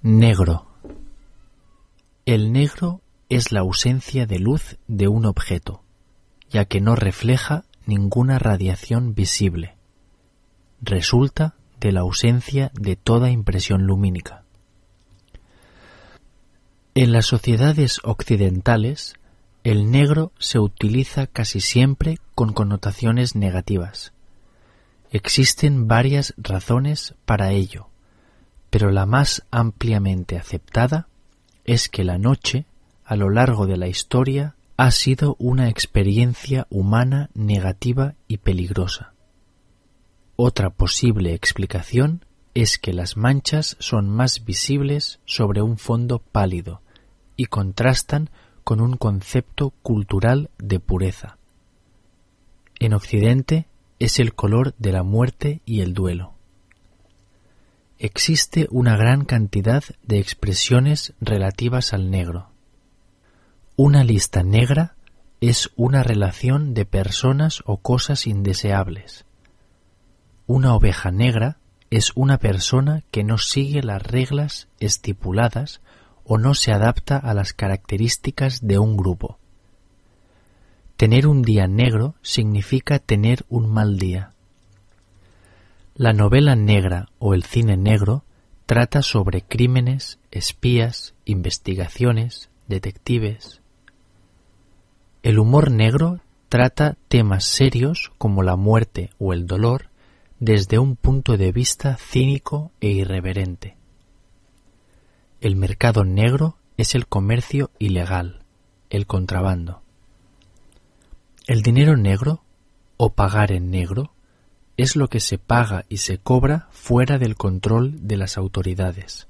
Negro. El negro es la ausencia de luz de un objeto, ya que no refleja ninguna radiación visible. Resulta de la ausencia de toda impresión lumínica. En las sociedades occidentales, el negro se utiliza casi siempre con connotaciones negativas. Existen varias razones para ello pero la más ampliamente aceptada es que la noche, a lo largo de la historia, ha sido una experiencia humana negativa y peligrosa. Otra posible explicación es que las manchas son más visibles sobre un fondo pálido y contrastan con un concepto cultural de pureza. En Occidente es el color de la muerte y el duelo. Existe una gran cantidad de expresiones relativas al negro. Una lista negra es una relación de personas o cosas indeseables. Una oveja negra es una persona que no sigue las reglas estipuladas o no se adapta a las características de un grupo. Tener un día negro significa tener un mal día. La novela negra o el cine negro trata sobre crímenes, espías, investigaciones, detectives. El humor negro trata temas serios como la muerte o el dolor desde un punto de vista cínico e irreverente. El mercado negro es el comercio ilegal, el contrabando. El dinero negro o pagar en negro es lo que se paga y se cobra fuera del control de las autoridades.